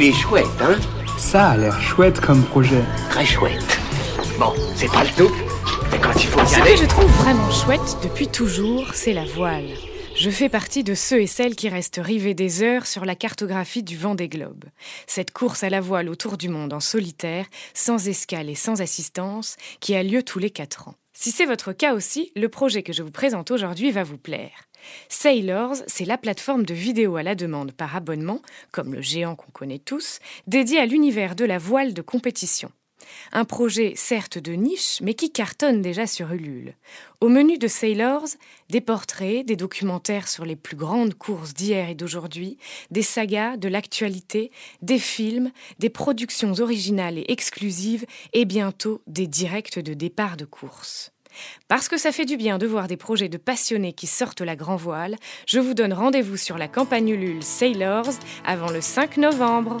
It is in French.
Il est chouette, hein Ça a l'air chouette comme projet. Très chouette. Bon, c'est pas le tout, mais quand il faut y Ce aller... que je trouve vraiment chouette depuis toujours, c'est la voile. Je fais partie de ceux et celles qui restent rivés des heures sur la cartographie du vent des globes. Cette course à la voile autour du monde en solitaire, sans escale et sans assistance, qui a lieu tous les quatre ans. Si c'est votre cas aussi, le projet que je vous présente aujourd'hui va vous plaire. Sailors, c'est la plateforme de vidéo à la demande par abonnement, comme le géant qu'on connaît tous, dédié à l'univers de la voile de compétition. Un projet certes de niche, mais qui cartonne déjà sur Ulule. Au menu de Sailors, des portraits, des documentaires sur les plus grandes courses d'hier et d'aujourd'hui, des sagas, de l'actualité, des films, des productions originales et exclusives, et bientôt des directs de départ de course. Parce que ça fait du bien de voir des projets de passionnés qui sortent la grand voile, je vous donne rendez-vous sur la campagne Ulule Sailors avant le 5 novembre.